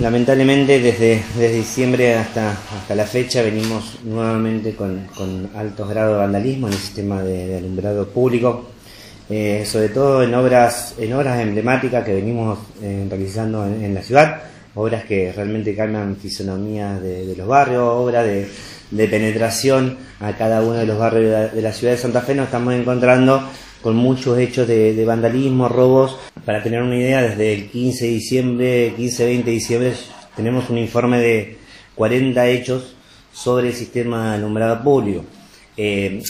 lamentablemente desde, desde diciembre hasta, hasta la fecha venimos nuevamente con, altos grados de vandalismo en el sistema de, alumbrado público, eh, sobre todo en obras, en obras emblemáticas que venimos eh, realizando en, la ciudad, obras que realmente cambian fisonomía de, los barrios, obras de, penetración a cada uno de los barrios de la, ciudad de Santa Fe, nos estamos encontrando con muchos hechos de, vandalismo, robos. Para tener una idea, desde el 15 de diciembre, 15-20 de diciembre, tenemos un informe de 40 hechos sobre el sistema de alumbrado público, eh,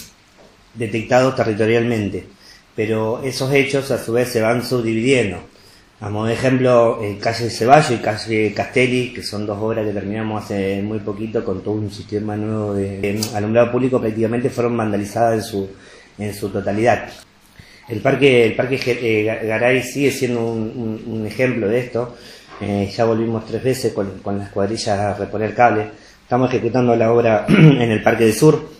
detectados territorialmente. Pero esos hechos a su vez se van subdividiendo. A modo de ejemplo, eh, calle Ceballo y calle Castelli, que son dos obras que terminamos hace muy poquito con todo un sistema nuevo de alumbrado público, prácticamente fueron vandalizadas en su, en su totalidad. El parque, el parque eh, Garay sigue siendo un, ejemplo de esto. Eh, ya volvimos tres veces con, las cuadrillas a reponer cable. Estamos ejecutando la obra en el Parque del Sur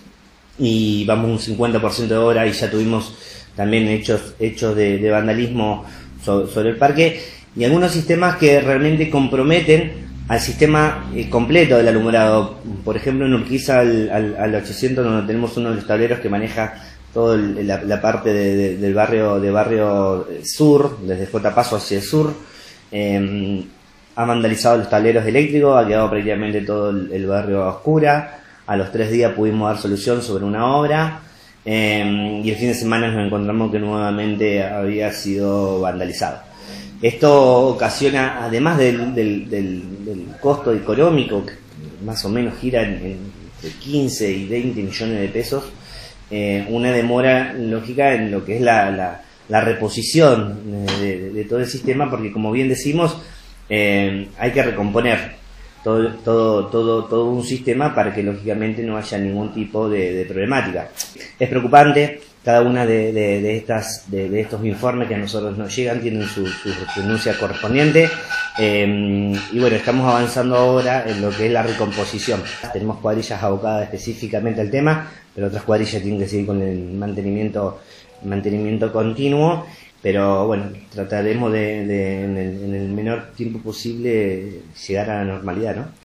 y vamos un 50% de obra y ya tuvimos también hechos, hechos de, vandalismo sobre, el parque y algunos sistemas que realmente comprometen al sistema eh, completo del alumbrado. Por ejemplo, en Urquiza al, al 800 donde tenemos uno de los tableros que maneja toda la, parte del barrio de barrio sur, desde J Paso hacia el sur. Em, ha vandalizado los tableros eléctricos, ha quedado prácticamente todo el, barrio a oscura. A los tres días pudimos dar solución sobre una obra. Em, y el fin de semana nos encontramos que nuevamente había sido vandalizado. Esto ocasiona, además del, costo económico, que más o menos gira en, entre 15 y 20 millones de pesos, eh, una demora lógica en lo que es la, la, reposición de, todo el sistema, porque como bien decimos, eh, hay que recomponer todo, todo, todo, todo un sistema para que lógicamente no haya ningún tipo de, problemática. Es preocupante, cada una de, de, estas, de, estos informes que a nosotros nos llegan tienen su, su denuncia correspondiente eh, y bueno, estamos avanzando ahora en lo que es la recomposición. Tenemos cuadrillas abocadas específicamente al tema, pero otras cuadrillas tienen que seguir con el mantenimiento, mantenimiento continuo. Pero bueno, trataremos de, en, el, en el menor tiempo posible llegar a la normalidad, ¿no?